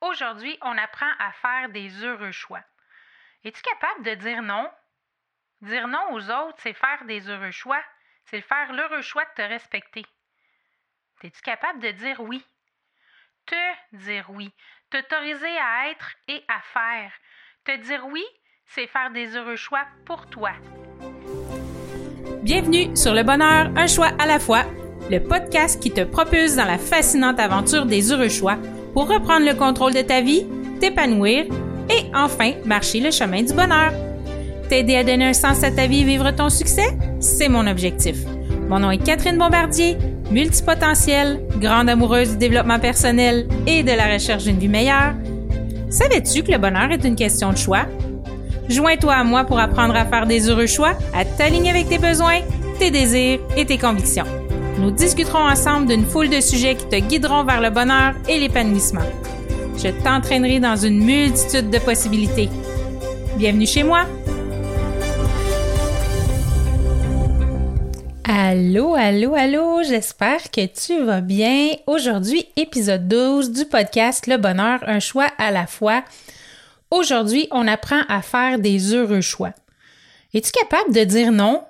Aujourd'hui, on apprend à faire des heureux choix. Es-tu capable de dire non? Dire non aux autres, c'est faire des heureux choix. C'est faire l'heureux choix de te respecter. Es-tu capable de dire oui? Te dire oui. T'autoriser à être et à faire. Te dire oui, c'est faire des heureux choix pour toi. Bienvenue sur Le Bonheur, un choix à la fois, le podcast qui te propulse dans la fascinante aventure des heureux choix pour reprendre le contrôle de ta vie, t'épanouir et enfin marcher le chemin du bonheur. T'aider à donner un sens à ta vie et vivre ton succès, c'est mon objectif. Mon nom est Catherine Bombardier, multipotentielle, grande amoureuse du développement personnel et de la recherche d'une vie meilleure. Savais-tu que le bonheur est une question de choix? Joins-toi à moi pour apprendre à faire des heureux choix, à t'aligner avec tes besoins, tes désirs et tes convictions. Nous discuterons ensemble d'une foule de sujets qui te guideront vers le bonheur et l'épanouissement. Je t'entraînerai dans une multitude de possibilités. Bienvenue chez moi! Allô, allô, allô, j'espère que tu vas bien. Aujourd'hui, épisode 12 du podcast Le bonheur, un choix à la fois. Aujourd'hui, on apprend à faire des heureux choix. Es-tu capable de dire non?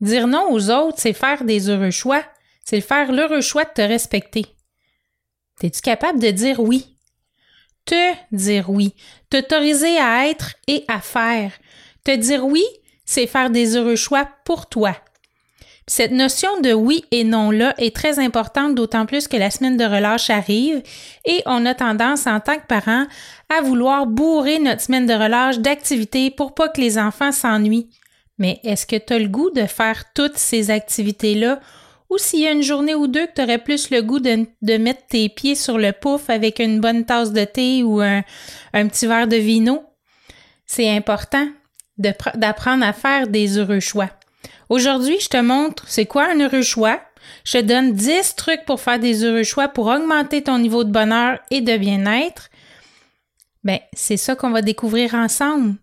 Dire non aux autres, c'est faire des heureux choix. C'est faire l'heureux choix de te respecter. Es-tu capable de dire oui? Te dire oui. T'autoriser à être et à faire. Te dire oui, c'est faire des heureux choix pour toi. Cette notion de oui et non-là est très importante, d'autant plus que la semaine de relâche arrive et on a tendance en tant que parents à vouloir bourrer notre semaine de relâche d'activités pour pas que les enfants s'ennuient. Mais est-ce que tu as le goût de faire toutes ces activités-là? Ou s'il y a une journée ou deux que tu aurais plus le goût de, mettre tes pieds sur le pouf avec une bonne tasse de thé ou un, un petit verre de vino? C'est important d'apprendre à faire des heureux choix. Aujourd'hui, je te montre c'est quoi un heureux choix. Je te donne 10 trucs pour faire des heureux choix pour augmenter ton niveau de bonheur et de bien-être. Ben, c'est ça qu'on va découvrir ensemble.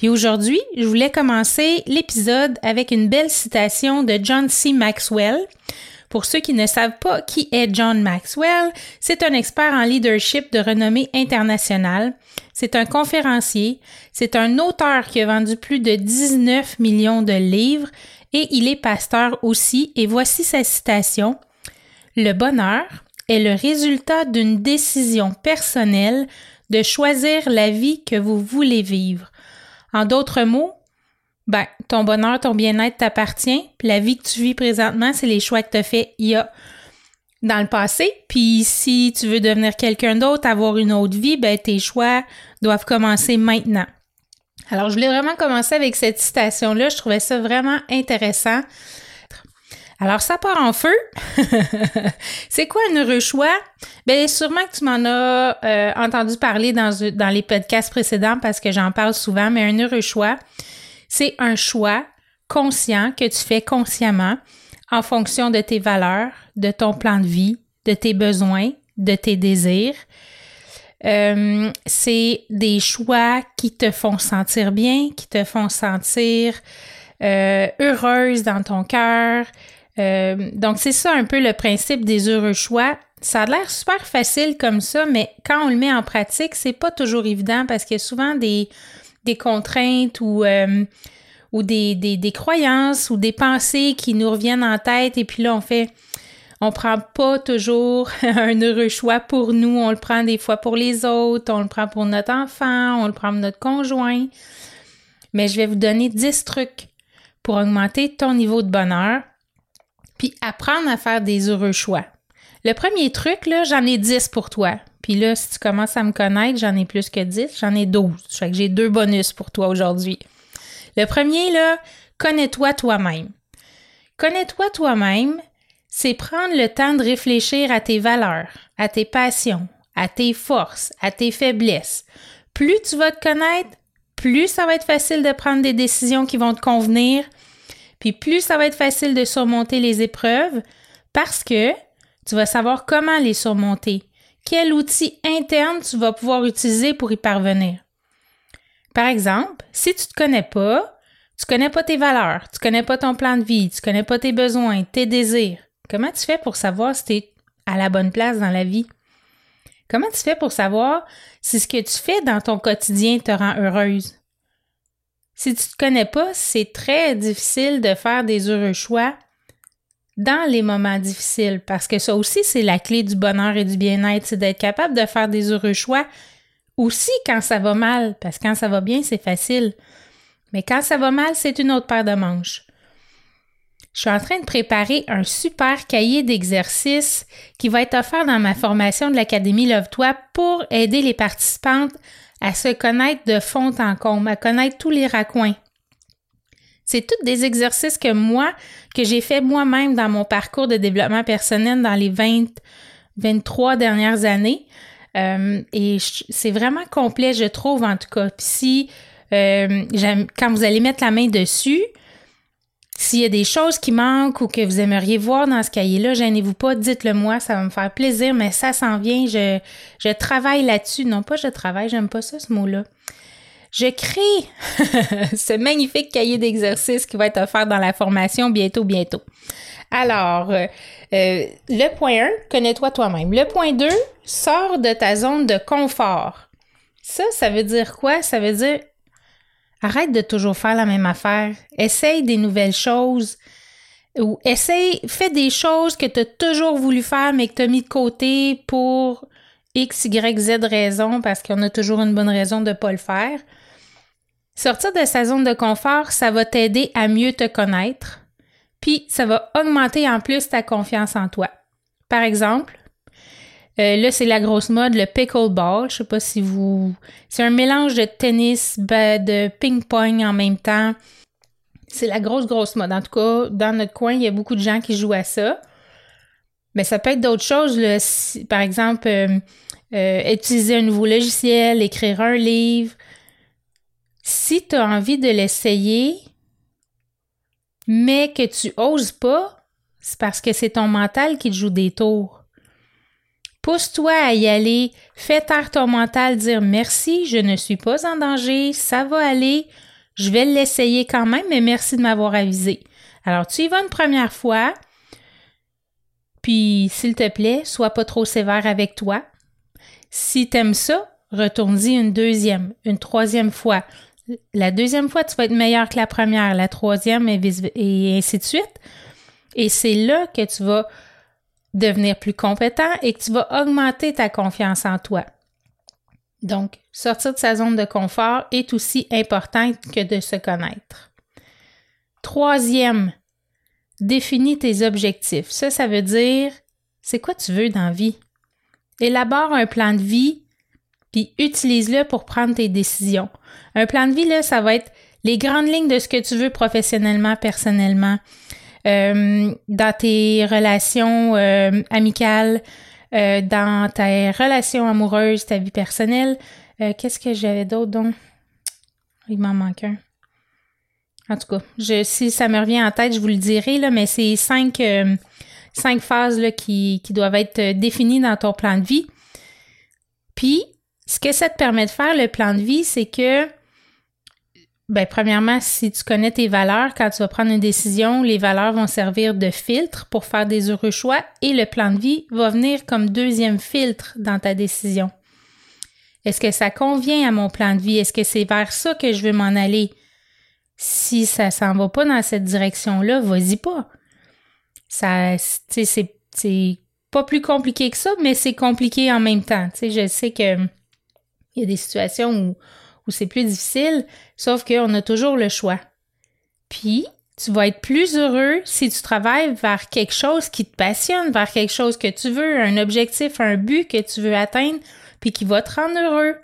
Puis aujourd'hui, je voulais commencer l'épisode avec une belle citation de John C. Maxwell. Pour ceux qui ne savent pas qui est John Maxwell, c'est un expert en leadership de renommée internationale. C'est un conférencier, c'est un auteur qui a vendu plus de 19 millions de livres et il est pasteur aussi. Et voici sa citation. Le bonheur est le résultat d'une décision personnelle de choisir la vie que vous voulez vivre. En d'autres mots, ben, ton bonheur, ton bien-être t'appartient, la vie que tu vis présentement, c'est les choix que tu as fait il y a dans le passé. Puis si tu veux devenir quelqu'un d'autre, avoir une autre vie, ben tes choix doivent commencer maintenant. Alors, je voulais vraiment commencer avec cette citation-là. Je trouvais ça vraiment intéressant. Alors, ça part en feu. c'est quoi un heureux choix? Bien, sûrement que tu m'en as euh, entendu parler dans, les podcasts précédents parce que j'en parle souvent, mais un heureux choix, c'est un choix conscient que tu fais consciemment en fonction de tes valeurs, de ton plan de vie, de tes besoins, de tes désirs. Euh, c'est des choix qui te font sentir bien, qui te font sentir euh, heureuse dans ton cœur. Euh, donc, c'est ça un peu le principe des heureux choix. Ça a l'air super facile comme ça, mais quand on le met en pratique, c'est pas toujours évident parce qu'il y a souvent des, contraintes ou, euh, des, des, croyances ou des pensées qui nous reviennent en tête et puis là, on fait, on prend pas toujours un heureux choix pour nous, on le prend des fois pour les autres, on le prend pour notre enfant, on le prend pour notre conjoint. Mais je vais vous donner 10 trucs pour augmenter ton niveau de bonheur puis apprendre à faire des heureux choix. Le premier truc, là, j'en ai 10 pour toi. Puis là, si tu commences à me connaître, j'en ai plus que 10, j'en ai 12. Fait que j'ai deux bonus pour toi aujourd'hui. Le premier, là, connais-toi toi-même. Connais-toi toi-même, c'est prendre le temps de réfléchir à tes valeurs, à tes passions, à tes forces, à tes faiblesses. Plus tu vas te connaître, plus ça va être facile de prendre des décisions qui vont te convenir, puis plus ça va être facile de surmonter les épreuves parce que tu vas savoir comment les surmonter quel outil interne tu vas pouvoir utiliser pour y parvenir. Par exemple, si tu ne te connais pas, tu connais pas tes valeurs, tu connais pas ton plan de vie, tu connais pas tes besoins, tes désirs, comment tu fais pour savoir si tu es à la bonne place dans la vie? Comment tu fais pour savoir si ce que tu fais dans ton quotidien te rend heureuse? Si tu ne te connais pas, c'est très difficile de faire des heureux choix dans les moments difficiles parce que ça aussi, c'est la clé du bonheur et du bien-être, c'est d'être capable de faire des heureux choix aussi quand ça va mal, parce que quand ça va bien, c'est facile. Mais quand ça va mal, c'est une autre paire de manches. Je suis en train de préparer un super cahier d'exercices qui va être offert dans ma formation de l'Académie Love-toi pour aider les participantes à se connaître de fond en comble, à connaître tous les raccoins. C'est tous des exercices que moi, que j'ai fait moi-même dans mon parcours de développement personnel dans les 20, 23 dernières années. Euh, et c'est vraiment complet, je trouve, en tout cas. Puis si, euh, quand vous allez mettre la main dessus, s'il y a des choses qui manquent ou que vous aimeriez voir dans ce cahier-là, gênez-vous pas, dites-le moi, ça va me faire plaisir, mais ça s'en vient, je, je travaille là-dessus. Non pas je travaille, j'aime pas ça ce mot-là. Je crée ce magnifique cahier d'exercices qui va être offert dans la formation bientôt, bientôt. Alors, euh, euh, le point 1, connais-toi toi-même. Le point 2, sors de ta zone de confort. Ça, ça veut dire quoi? Ça veut dire arrête de toujours faire la même affaire. Essaye des nouvelles choses. Ou essaye, fais des choses que tu as toujours voulu faire, mais que tu as mis de côté pour X, Y, Z raison, parce qu'on a toujours une bonne raison de ne pas le faire. Sortir de sa zone de confort, ça va t'aider à mieux te connaître, puis ça va augmenter en plus ta confiance en toi. Par exemple, euh, là, c'est la grosse mode, le pickleball. Je sais pas si vous. C'est un mélange de tennis, de ping-pong en même temps. C'est la grosse, grosse mode. En tout cas, dans notre coin, il y a beaucoup de gens qui jouent à ça. Mais ça peut être d'autres choses. par exemple, euh, euh, utiliser un nouveau logiciel, écrire un livre. Si tu as envie de l'essayer, mais que tu oses pas, c'est parce que c'est ton mental qui te joue des tours. Pousse-toi à y aller, fais taire ton mental, dire merci, je ne suis pas en danger, ça va aller, je vais l'essayer quand même, mais merci de m'avoir avisé. Alors, tu y vas une première fois, puis s'il te plaît, sois pas trop sévère avec toi. Si t'aimes ça, retourne-y une deuxième, une troisième fois. La deuxième fois, tu vas être meilleur que la première, la troisième et, et ainsi de suite. Et c'est là que tu vas devenir plus compétent et que tu vas augmenter ta confiance en toi. Donc, sortir de sa zone de confort est aussi important que de se connaître. Troisième, définis tes objectifs. Ça, ça veut dire, c'est quoi tu veux dans la vie? Élabore un plan de vie puis utilise-le pour prendre tes décisions. Un plan de vie, là, ça va être les grandes lignes de ce que tu veux professionnellement, personnellement, euh, dans tes relations euh, amicales, euh, dans tes relations amoureuses, ta vie personnelle. Qu'est-ce que j'avais d'autre donc? Il m'en manque un. En tout cas, je, si ça me revient en tête, je vous le dirai, là, mais c'est cinq, cinq phases là, qui, qui doivent être définies dans ton plan de vie. Puis, ce que ça te permet de faire, le plan de vie, c'est que, ben, premièrement, si tu connais tes valeurs, quand tu vas prendre une décision, les valeurs vont servir de filtre pour faire des heureux choix et le plan de vie va venir comme deuxième filtre dans ta décision. Est-ce que ça convient à mon plan de vie? Est-ce que c'est vers ça que je veux m'en aller? Si ça s'en va pas dans cette direction-là, vas-y pas. Ça, c'est, c'est pas plus compliqué que ça, mais c'est compliqué en même temps. Tu sais, je sais que il y a des situations où, c'est plus difficile, sauf qu'on a toujours le choix. Puis, tu vas être plus heureux si tu travailles vers quelque chose qui te passionne, vers quelque chose que tu veux, un objectif, un but que tu veux atteindre, puis qui va te rendre heureux.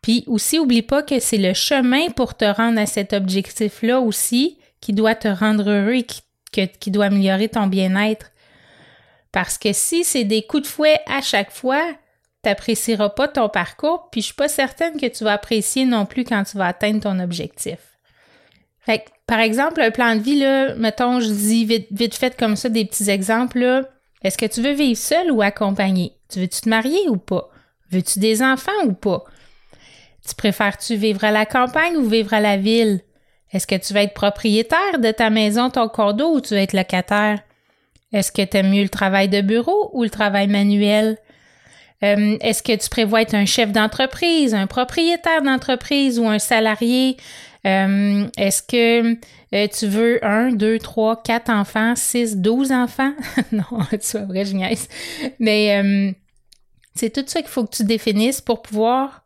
Puis aussi, oublie pas que c'est le chemin pour te rendre à cet objectif-là aussi qui doit te rendre heureux et qui doit améliorer ton bien-être. Parce que si c'est des coups de fouet à chaque fois, n'apprécieras pas ton parcours, puis je suis pas certaine que tu vas apprécier non plus quand tu vas atteindre ton objectif. Fait par exemple, un plan de vie, là, mettons, je dis vite, vite fait comme ça des petits exemples, Est-ce que tu veux vivre seul ou accompagné? Tu veux-tu te marier ou pas? Veux-tu des enfants ou pas? Tu préfères-tu vivre à la campagne ou vivre à la ville? Est-ce que tu veux être propriétaire de ta maison, ton condo ou tu veux être locataire? Est-ce que tu aimes mieux le travail de bureau ou le travail manuel? Euh, est-ce que tu prévois être un chef d'entreprise, un propriétaire d'entreprise ou un salarié? Euh, est-ce que euh, tu veux un, deux, trois, quatre enfants, six, douze enfants? non, tu vrai, je. Mais c'est tout ça qu'il faut que tu définisses pour pouvoir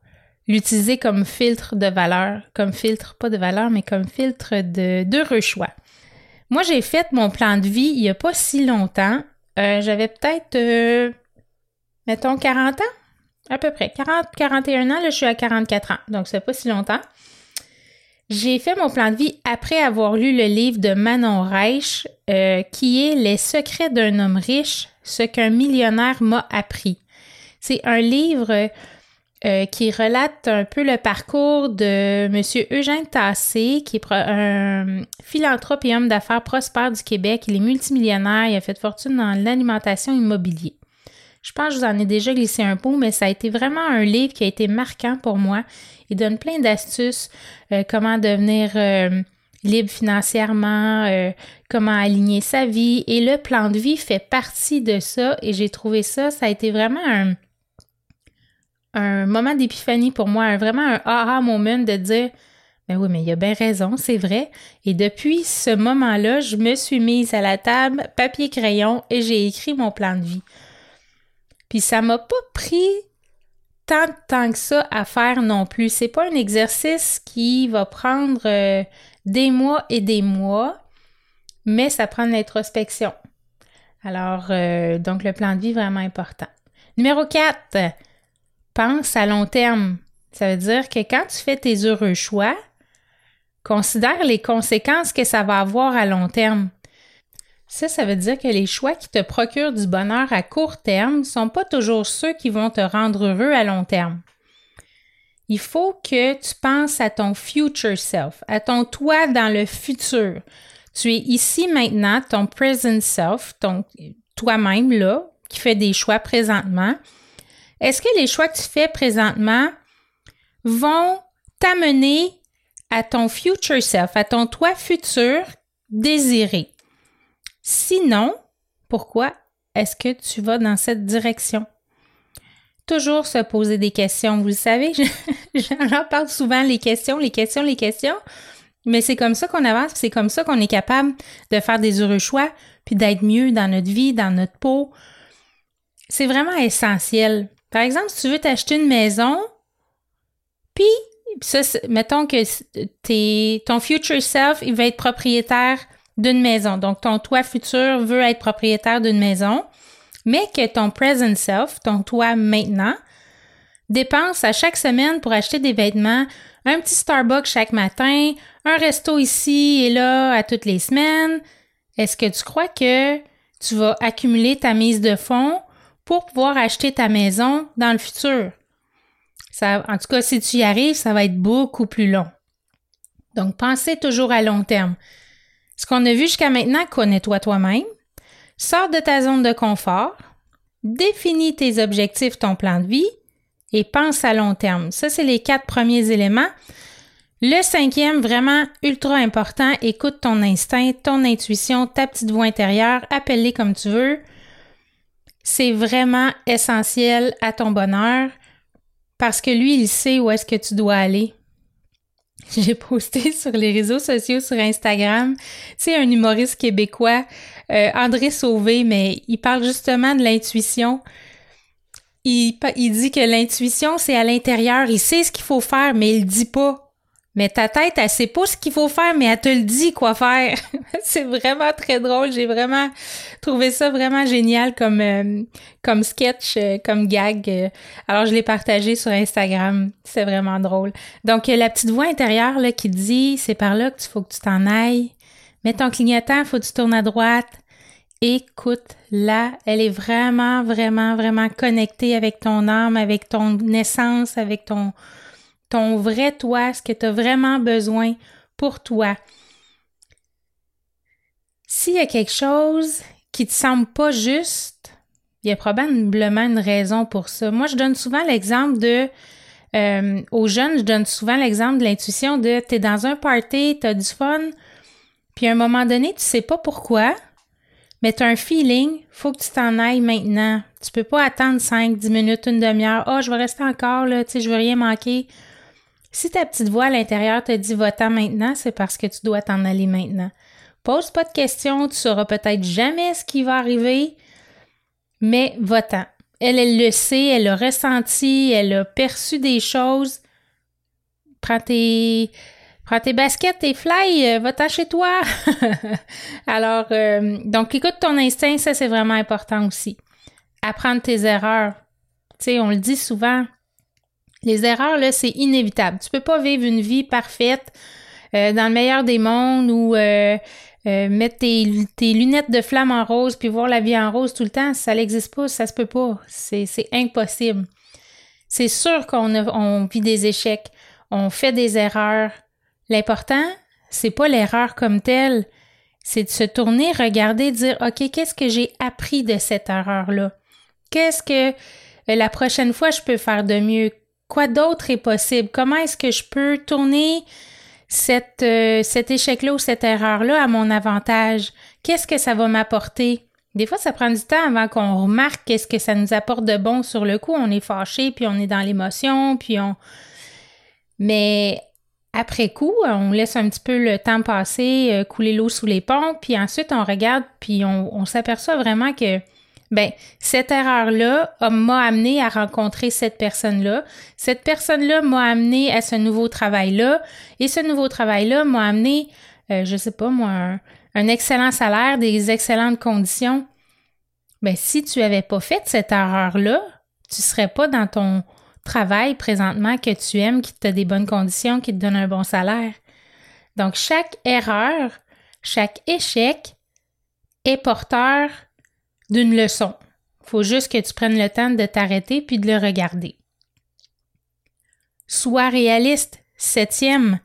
l'utiliser comme filtre de valeur, comme filtre, pas de valeur, mais comme filtre de d'heureux choix. Moi, j'ai fait mon plan de vie il n'y a pas si longtemps. J'avais peut-être mettons 40 ans, à peu près. 40, 41 ans, là, je suis à 44 ans, donc c'est pas si longtemps. J'ai fait mon plan de vie après avoir lu le livre de Manon Reich, euh, qui est Les secrets d'un homme riche, ce qu'un millionnaire m'a appris. C'est un livre euh, qui relate un peu le parcours de M. Eugène Tassé, qui est un philanthrope et homme d'affaires prospère du Québec. Il est multimillionnaire, il a fait fortune dans l'alimentation immobilière. Je pense que je vous en ai déjà glissé un pot, mais ça a été vraiment un livre qui a été marquant pour moi. Il donne plein d'astuces, euh, comment devenir euh, libre financièrement, euh, comment aligner sa vie. Et le plan de vie fait partie de ça. Et j'ai trouvé ça, ça a été vraiment un, moment d'épiphanie pour moi, vraiment un aha moment de dire ben oui, mais il a bien raison, c'est vrai. Et depuis ce moment-là, je me suis mise à la table, papier crayon, et j'ai écrit mon plan de vie. Puis ça m'a pas pris tant de temps que ça à faire non plus. C'est pas un exercice qui va prendre euh, des mois et des mois, mais ça prend de l'introspection. Alors, euh, donc le plan de vie vraiment important. Numéro 4, pense à long terme. Ça veut dire que quand tu fais tes heureux choix, considère les conséquences que ça va avoir à long terme. Ça, ça veut dire que les choix qui te procurent du bonheur à court terme ne sont pas toujours ceux qui vont te rendre heureux à long terme. Il faut que tu penses à ton future self, à ton toi dans le futur. Tu es ici maintenant, ton present self, ton toi-même là, qui fait des choix présentement. Est-ce que les choix que tu fais présentement vont t'amener à ton future self, à ton toi futur désiré? Sinon, pourquoi est-ce que tu vas dans cette direction? Toujours se poser des questions. Vous le savez, j'en parle souvent, les questions, les questions, les questions. Mais c'est comme ça qu'on avance, c'est comme ça qu'on est capable de faire des heureux choix, puis d'être mieux dans notre vie, dans notre peau. C'est vraiment essentiel. Par exemple, si tu veux t'acheter une maison, puis ça, mettons que ton future self, il va être propriétaire d'une maison. Donc, ton toi futur veut être propriétaire d'une maison, mais que ton present self, ton toi maintenant, dépense à chaque semaine pour acheter des vêtements, un petit Starbucks chaque matin, un resto ici et là à toutes les semaines. Est-ce que tu crois que tu vas accumuler ta mise de fonds pour pouvoir acheter ta maison dans le futur? Ça, en tout cas, si tu y arrives, ça va être beaucoup plus long. Donc, pensez toujours à long terme. Ce qu'on a vu jusqu'à maintenant, connais-toi toi-même, sors de ta zone de confort, définis tes objectifs, ton plan de vie et pense à long terme. Ça, c'est les quatre premiers éléments. Le cinquième, vraiment ultra important, écoute ton instinct, ton intuition, ta petite voix intérieure, appelle-les comme tu veux. C'est vraiment essentiel à ton bonheur parce que lui, il sait où est-ce que tu dois aller. j'ai posté sur les réseaux sociaux, sur Instagram, c'est un humoriste québécois, euh, André Sauvé, mais il parle justement de l'intuition. Il, il dit que l'intuition, c'est à l'intérieur. Il sait ce qu'il faut faire, mais il dit pas. Mais ta tête, elle sait pas ce qu'il faut faire, mais elle te le dit quoi faire. c'est vraiment très drôle. J'ai vraiment trouvé ça vraiment génial comme, euh, comme sketch, euh, comme gag. Euh. Alors, je l'ai partagé sur Instagram. C'est vraiment drôle. Donc, la petite voix intérieure là, qui dit, c'est par là qu'il faut que tu t'en ailles. Mets ton clignotant, faut que tu tournes à droite. Écoute-la. Elle est vraiment, vraiment, vraiment connectée avec ton âme, avec ton essence, avec ton ton vrai toi, ce que tu as vraiment besoin pour toi. S'il y a quelque chose qui te semble pas juste, il y a probablement une raison pour ça. Moi, je donne souvent l'exemple de euh, aux jeunes, je donne souvent l'exemple de l'intuition de tu es dans un party, tu as du fun, puis à un moment donné, tu sais pas pourquoi, mais tu as un feeling, faut que tu t'en ailles maintenant. Tu peux pas attendre 5, 10 minutes, une demi-heure. Ah, oh, je vais rester encore, là, tu sais, je veux rien manquer. Si ta petite voix à l'intérieur te dit va-t'en maintenant, c'est parce que tu dois t'en aller maintenant. Pose pas de questions, tu sauras peut-être jamais ce qui va arriver, mais va-t'en. Elle, elle le sait, elle l'a ressenti, elle a perçu des choses. Prends tes, prends tes baskets, tes fly, euh, va-t'en chez toi. Alors, euh, donc écoute ton instinct, ça c'est vraiment important aussi. Apprendre tes erreurs. Tu sais, on le dit souvent, les erreurs, là, c'est inévitable. Tu peux pas vivre une vie parfaite euh, dans le meilleur des mondes ou euh, euh, mettre tes, lunettes de flamme en rose puis voir la vie en rose tout le temps. Ça n'existe pas, ça se peut pas. C'est impossible. C'est sûr qu'on on vit des échecs. On fait des erreurs. L'important, c'est pas l'erreur comme telle. C'est de se tourner, regarder, dire OK, qu'est-ce que j'ai appris de cette erreur-là? Qu'est-ce que la prochaine fois je peux faire de mieux? Quoi d'autre est possible? Comment est-ce que je peux tourner euh, cet échec-là ou cette erreur-là à mon avantage? Qu'est-ce que ça va m'apporter? Des fois, ça prend du temps avant qu'on remarque qu'est-ce que ça nous apporte de bon sur le coup. On est fâché, puis on est dans l'émotion, puis on. Mais après coup, on laisse un petit peu le temps passer, euh, couler l'eau sous les ponts, puis ensuite on regarde, puis on s'aperçoit vraiment que ben cette erreur-là m'a amené à rencontrer cette personne-là. Cette personne-là m'a amené à ce nouveau travail-là. Et ce nouveau travail-là m'a amené, euh, je sais pas moi, un, excellent salaire, des excellentes conditions. Ben si tu avais pas fait cette erreur-là, tu serais pas dans ton travail présentement que tu aimes, qui te des bonnes conditions, qui te donne un bon salaire. Donc chaque erreur, chaque échec est porteur d'une leçon. Faut juste que tu prennes le temps de t'arrêter puis de le regarder. Sois réaliste. Septième.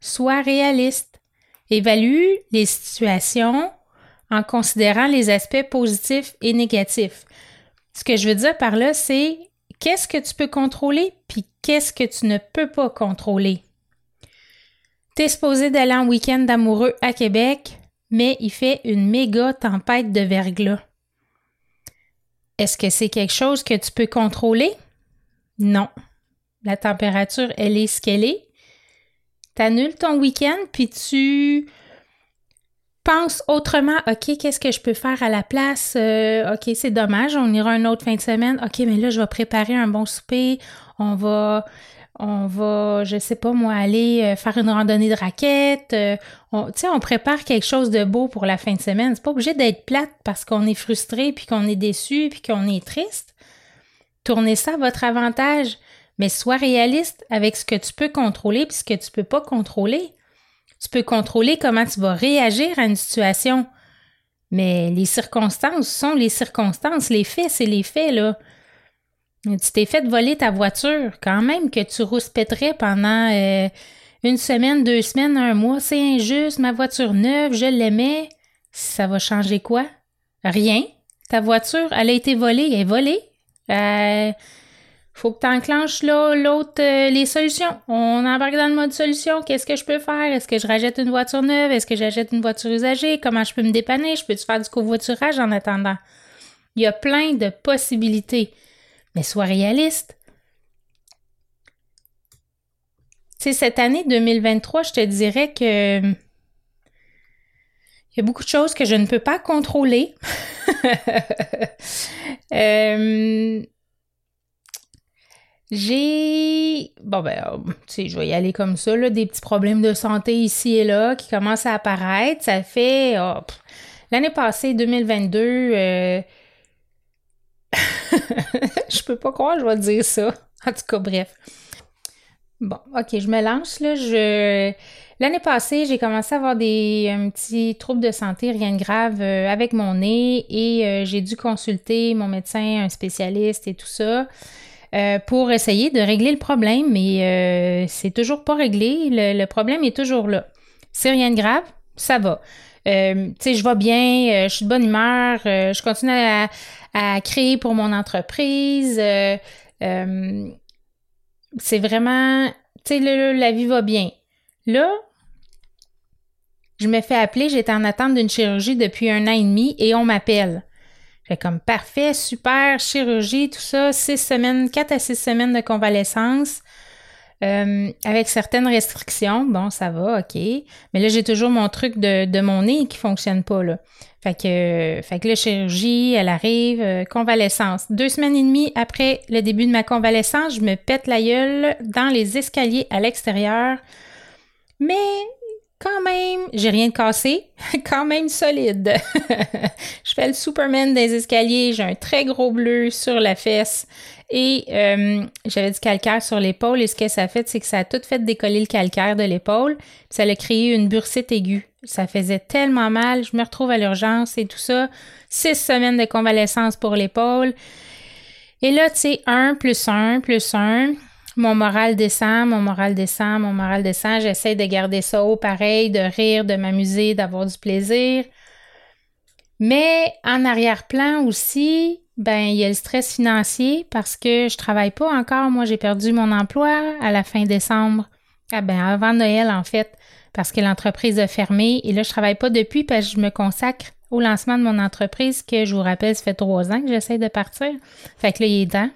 Sois réaliste. Évalue les situations en considérant les aspects positifs et négatifs. Ce que je veux dire par là, c'est qu'est-ce que tu peux contrôler puis qu'est-ce que tu ne peux pas contrôler. T'es supposé d'aller en week-end d'amoureux à Québec, mais il fait une méga tempête de verglas. Est-ce que c'est quelque chose que tu peux contrôler? Non. La température, elle est ce qu'elle est. Tu ton week-end, puis tu penses autrement. OK, qu'est-ce que je peux faire à la place? Euh, OK, c'est dommage, on ira une autre fin de semaine. OK, mais là, je vais préparer un bon souper. On va on va, je sais pas moi, aller euh, faire une randonnée de raquettes. Euh, tu sais, on prépare quelque chose de beau pour la fin de semaine. C'est pas obligé d'être plate parce qu'on est frustré, puis qu'on est déçu, puis qu'on est triste. Tournez ça à votre avantage, mais sois réaliste avec ce que tu peux contrôler puis ce que tu peux pas contrôler. Tu peux contrôler comment tu vas réagir à une situation, mais les circonstances sont les circonstances. Les faits, c'est les faits, là. Tu t'es fait voler ta voiture, quand même que tu rouspèterais pendant euh, une semaine, deux semaines, un mois. C'est injuste, ma voiture neuve, je l'aimais. Ça va changer quoi? Rien. Ta voiture, elle a été volée, elle est volée. Euh, faut que tu enclenches là, l'autre, euh, les solutions. On embarque dans le mode solution. Qu'est-ce que je peux faire? Est-ce que je rachète une voiture neuve? Est-ce que j'achète une voiture usagée? Comment je peux me dépanner? Je peux-tu faire du covoiturage en attendant? Il y a plein de possibilités mais sois réaliste. Tu sais, cette année 2023, je te dirais que il y a beaucoup de choses que je ne peux pas contrôler. Euh, j'ai. Bon, ben, tu sais, je vais y aller comme ça, là, des petits problèmes de santé ici et là qui commencent à apparaître. Ça fait. Oh, l'année passée, 2022, je peux pas croire que je vais dire ça. En tout cas, bref. Bon, ok, je me lance là. Je... L'année passée, j'ai commencé à avoir des petits troubles de santé, rien de grave, euh, avec mon nez et euh, j'ai dû consulter mon médecin, un spécialiste et tout ça euh, pour essayer de régler le problème, mais c'est toujours pas réglé. Le, problème est toujours là. C'est rien de grave, ça va. tu sais, je vais bien, je suis de bonne humeur, je continue à, à créer pour mon entreprise. Euh, euh, c'est vraiment, tu sais, la vie va bien. Là, je me fais appeler, j'étais en attente d'une chirurgie depuis un an et demi et on m'appelle. J'ai comme parfait, super, chirurgie, tout ça, six semaines, quatre à six semaines de convalescence. Euh, avec certaines restrictions, bon, ça va, OK. Mais là, j'ai toujours mon truc de, de, mon nez qui fonctionne pas, là. Fait que, fait que la chirurgie, elle arrive, euh, convalescence. Deux semaines et demie après le début de ma convalescence, je me pète la gueule dans les escaliers à l'extérieur. Mais quand même, j'ai rien de cassé, quand même solide. je fais le Superman des escaliers, j'ai un très gros bleu sur la fesse et euh, j'avais du calcaire sur l'épaule et ce que ça a fait, c'est que ça a tout fait décoller le calcaire de l'épaule, ça a créé une bursite aiguë. Ça faisait tellement mal, je me retrouve à l'urgence et tout ça. Six semaines de convalescence pour l'épaule. Et là, tu sais, un plus un plus un, mon moral descend, mon moral descend, mon moral descend. J'essaie de garder ça haut pareil, de rire, de m'amuser, d'avoir du plaisir. Mais en arrière-plan aussi, ben il y a le stress financier parce que je travaille pas encore. Moi, j'ai perdu mon emploi à la fin décembre. Ah ben avant Noël en fait, parce que l'entreprise a fermé et là je travaille pas depuis parce que je me consacre au lancement de mon entreprise que je vous rappelle, ça fait trois ans que j'essaie de partir. Fait que là, il est temps.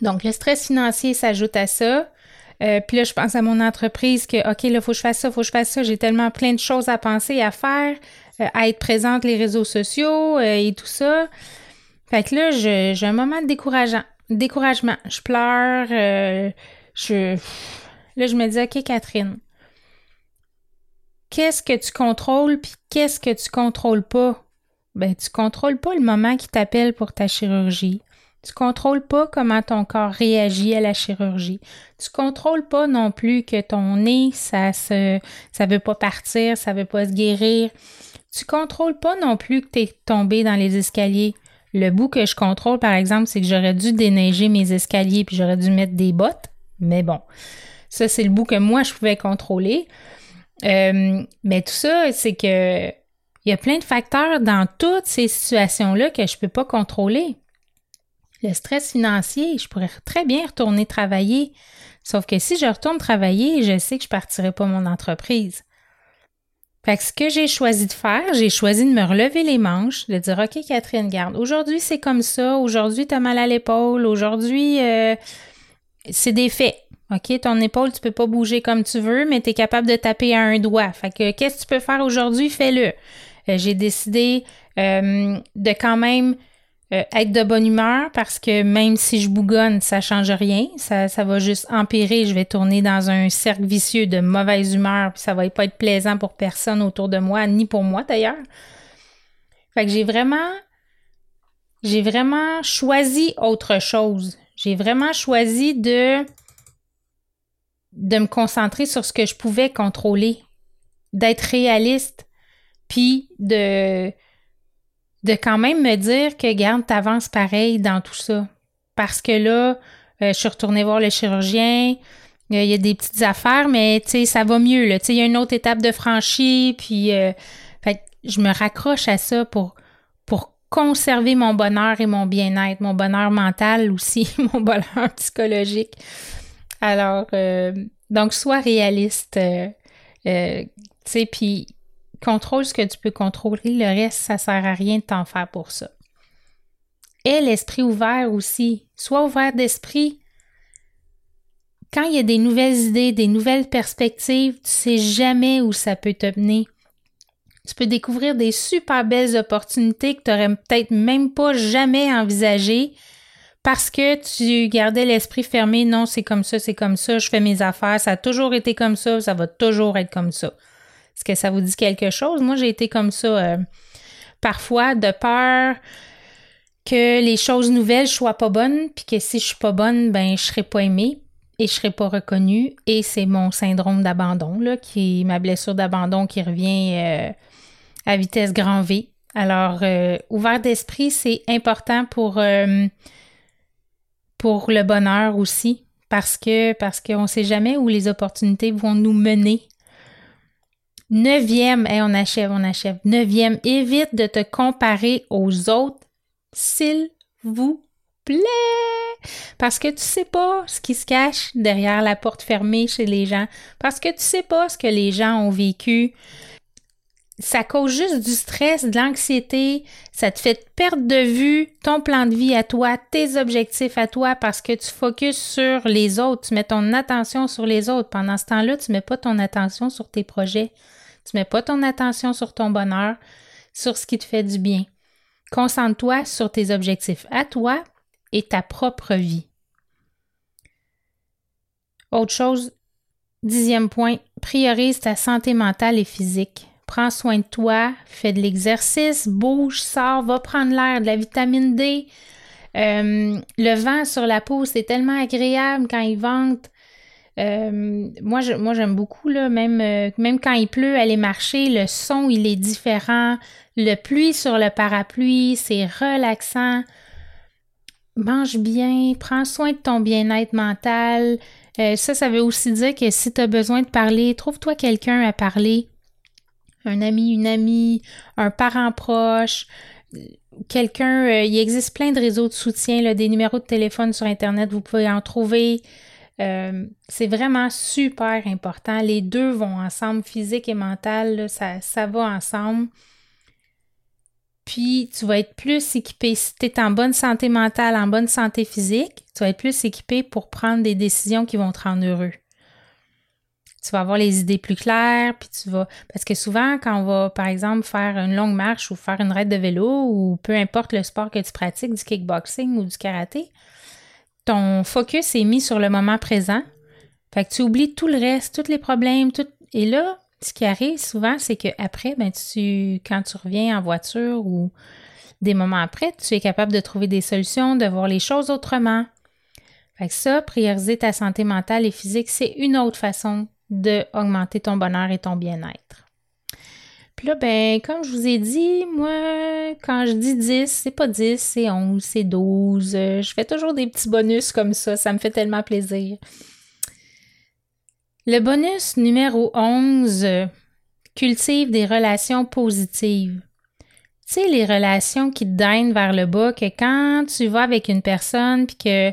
Donc, le stress financier s'ajoute à ça. Euh, puis là, je pense à mon entreprise que, OK, là, faut que je fasse ça, faut que je fasse ça. J'ai tellement plein de choses à penser, à faire, euh, à être présente les réseaux sociaux euh, et tout ça. Fait que là, j'ai un moment de décourageant, découragement. Je pleure. je, là, je me dis, OK, Catherine, qu'est-ce que tu contrôles puis qu'est-ce que tu contrôles pas? Ben, tu contrôles pas le moment qui t'appelle pour ta chirurgie. Tu contrôles pas comment ton corps réagit à la chirurgie. Tu contrôles pas non plus que ton nez, ça se, ça veut pas partir, ça veut pas se guérir. Tu contrôles pas non plus que tu es tombé dans les escaliers. Le bout que je contrôle, par exemple, c'est que j'aurais dû déneiger mes escaliers puis j'aurais dû mettre des bottes. Mais bon, ça, c'est le bout que moi, je pouvais contrôler. Euh, mais tout ça, c'est que il y a plein de facteurs dans toutes ces situations-là que je peux pas contrôler. Le stress financier, je pourrais très bien retourner travailler. Sauf que si je retourne travailler, je sais que je ne partirai pas mon entreprise. Fait que ce que j'ai choisi de faire, j'ai choisi de me relever les manches, de dire OK, Catherine, garde, aujourd'hui c'est comme ça, aujourd'hui tu as mal à l'épaule, aujourd'hui euh, c'est des faits. OK, ton épaule, tu peux pas bouger comme tu veux, mais tu es capable de taper à un doigt. Fait que qu'est-ce que tu peux faire aujourd'hui? Fais-le. Euh, j'ai décidé euh, de quand même euh, être de bonne humeur parce que même si je bougonne, ça change rien. Ça, va juste empirer. Je vais tourner dans un cercle vicieux de mauvaise humeur, puis ça va pas être plaisant pour personne autour de moi, ni pour moi d'ailleurs. Fait que j'ai vraiment, j'ai vraiment choisi autre chose. J'ai vraiment choisi de, de me concentrer sur ce que je pouvais contrôler, d'être réaliste, puis de, de quand même me dire que, garde, t'avances pareil dans tout ça. Parce que là, euh, je suis retournée voir le chirurgien, il y a des petites affaires, mais tu sais, ça va mieux. Là. Il y a une autre étape de franchie, puis euh, fait, je me raccroche à ça pour, pour conserver mon bonheur et mon bien-être, mon bonheur mental aussi, mon bonheur psychologique. Alors, euh, donc, sois réaliste. tu sais, puis Contrôle ce que tu peux contrôler, le reste, ça sert à rien de t'en faire pour ça. Et l'esprit ouvert aussi. Sois ouvert d'esprit. Quand il y a des nouvelles idées, des nouvelles perspectives, tu sais jamais où ça peut te mener. Tu peux découvrir des super belles opportunités que tu n'aurais peut-être même pas jamais envisagées parce que tu gardais l'esprit fermé. Non, c'est comme ça, c'est comme ça, je fais mes affaires, ça a toujours été comme ça, ça va toujours être comme ça. Est-ce que ça vous dit quelque chose? Moi, j'ai été comme ça euh, parfois de peur que les choses nouvelles soient pas bonnes, puis que si je suis pas bonne, ben je serai pas aimée et je serai pas reconnue. Et c'est mon syndrome d'abandon, là, qui ma blessure d'abandon qui revient euh, à vitesse grand V. Alors, euh, ouvert d'esprit, c'est important pour, pour le bonheur aussi, parce que parce qu'on ne sait jamais où les opportunités vont nous mener Neuvième, et on achève, on achève. Neuvième, évite de te comparer aux autres, s'il vous plaît. Parce que tu sais pas ce qui se cache derrière la porte fermée chez les gens. Parce que tu sais pas ce que les gens ont vécu. ça cause juste du stress, de l'anxiété, ça te fait perdre de vue ton plan de vie à toi, tes objectifs à toi parce que tu focuses sur les autres, tu mets ton attention sur les autres. Pendant ce temps-là, tu mets pas ton attention sur tes projets, tu mets pas ton attention sur ton bonheur, sur ce qui te fait du bien. Concentre-toi sur tes objectifs à toi et ta propre vie. Autre chose, dixième point, priorise ta santé mentale et physique prends soin de toi, fais de l'exercice, bouge, sors, va prendre l'air, de la vitamine D. Euh, le vent sur la peau, c'est tellement agréable quand il vente. Euh, moi, j'aime beaucoup, là, même, euh, même quand il pleut, aller marcher, le son, il est différent. Le pluie sur le parapluie, c'est relaxant. Mange bien, prends soin de ton bien-être mental. ça, ça veut aussi dire que si tu as besoin de parler, trouve-toi quelqu'un à parler un ami, une amie, un parent proche, quelqu'un, euh, il existe plein de réseaux de soutien, des numéros de téléphone sur Internet, vous pouvez en trouver. Euh, c'est vraiment super important. Les deux vont ensemble, physique et mental, ça, ça va ensemble. Puis tu vas être plus équipé. Si tu es en bonne santé mentale, en bonne santé physique, tu vas être plus équipé pour prendre des décisions qui vont te rendre heureux tu vas avoir les idées plus claires, puis tu vas... Parce que souvent, quand on va, par exemple, faire une longue marche ou faire une raide de vélo, ou peu importe le sport que tu pratiques, du kickboxing ou du karaté, ton focus est mis sur le moment présent. Fait que tu oublies tout le reste, tous les problèmes, tout... Et là, ce qui arrive souvent, c'est qu'après, ben, tu, quand tu reviens en voiture ou des moments après, tu es capable de trouver des solutions, de voir les choses autrement. Fait que ça, prioriser ta santé mentale et physique, c'est une autre façon d'augmenter ton bonheur et ton bien-être. Là, ben, comme je vous ai dit, moi, quand je dis 10, c'est pas 10, c'est 11, c'est 12. Je fais toujours des petits bonus comme ça, ça me fait tellement plaisir. Le bonus numéro 11, cultive des relations positives. Tu sais, les relations qui te daignent vers le bas, que quand tu vas avec une personne, puis que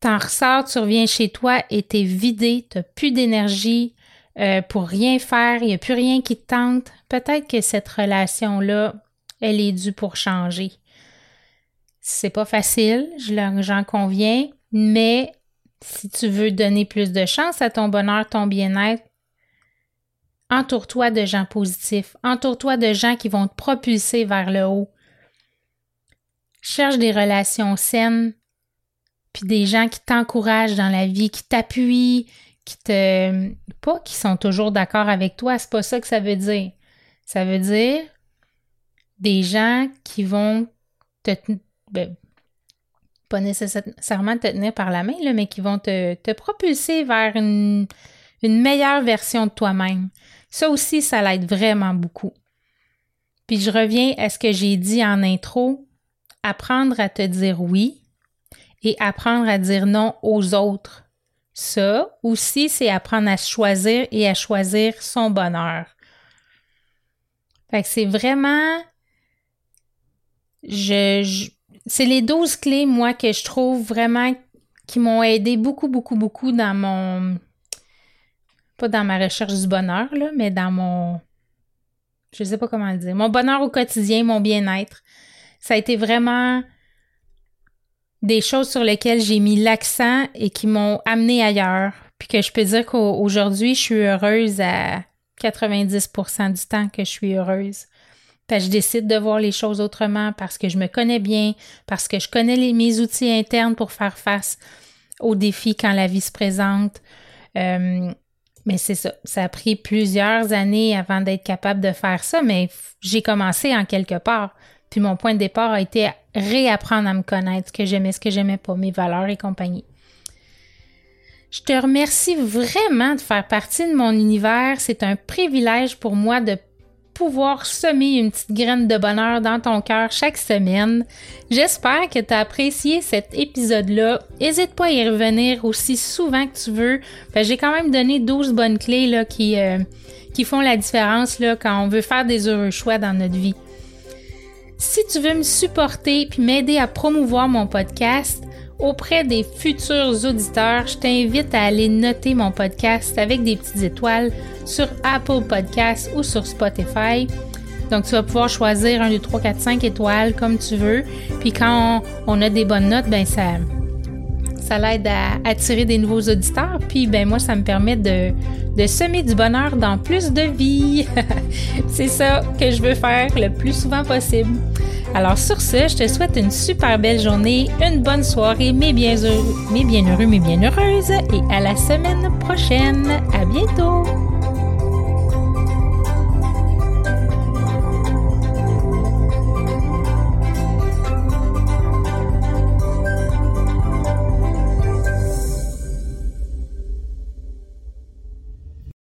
t'en ressors, tu reviens chez toi et t'es vidé, t'as plus d'énergie euh, pour rien faire, il n'y a plus rien qui te tente, peut-être que cette relation-là, elle est due pour changer. C'est pas facile, j'en conviens, mais si tu veux donner plus de chance à ton bonheur, ton bien-être, entoure-toi de gens positifs, entoure-toi de gens qui vont te propulser vers le haut. Cherche des relations saines, puis des gens qui t'encouragent dans la vie, qui t'appuient, qui te. pas qui sont toujours d'accord avec toi, c'est pas ça que ça veut dire. Ça veut dire des gens qui vont te. Ben, pas nécessairement te tenir par la main, là, mais qui vont te, propulser vers une, une meilleure version de toi-même. Ça aussi, ça l'aide vraiment beaucoup. Puis je reviens à ce que j'ai dit en intro, apprendre à te dire oui, et apprendre à dire non aux autres. Ça aussi, c'est apprendre à choisir et à choisir son bonheur. Fait que c'est vraiment. Je, c'est les 12 clés, moi, que je trouve vraiment qui m'ont aidé beaucoup, beaucoup, beaucoup dans mon. Pas dans ma recherche du bonheur, là, mais dans mon. Je sais pas comment le dire. Mon bonheur au quotidien, mon bien-être. Ça a été vraiment des choses sur lesquelles j'ai mis l'accent et qui m'ont amené ailleurs. Puis que je peux dire qu'aujourd'hui, je suis heureuse à 90% du temps que je suis heureuse. Puis je décide de voir les choses autrement parce que je me connais bien, parce que je connais mes outils internes pour faire face aux défis quand la vie se présente. Euh, mais c'est ça. Ça a pris plusieurs années avant d'être capable de faire ça, mais j'ai commencé en quelque part. Puis mon point de départ a été réapprendre à me connaître, ce que j'aimais, ce que j'aimais pas, mes valeurs et compagnie. Je te remercie vraiment de faire partie de mon univers. C'est un privilège pour moi de pouvoir semer une petite graine de bonheur dans ton cœur chaque semaine. J'espère que tu as apprécié cet épisode-là. N'hésite pas à y revenir aussi souvent que tu veux. J'ai quand même donné 12 bonnes clés là, qui, euh, qui font la différence là, quand on veut faire des heureux choix dans notre vie. Si tu veux me supporter puis m'aider à promouvoir mon podcast, auprès des futurs auditeurs, je t'invite à aller noter mon podcast avec des petites étoiles sur Apple Podcasts ou sur Spotify. Donc, tu vas pouvoir choisir un, 2, 3, 4, 5 étoiles comme tu veux. Puis quand on, a des bonnes notes, ben ça, ça l'aide à attirer des nouveaux auditeurs. Puis ben moi, ça me permet de, de semer du bonheur dans plus de vie. C'est ça que je veux faire le plus souvent possible. Alors sur ce, je te souhaite une super belle journée, une bonne soirée, mes bien, mes bien heureux, mes bien heureuses, et à la semaine prochaine. À bientôt!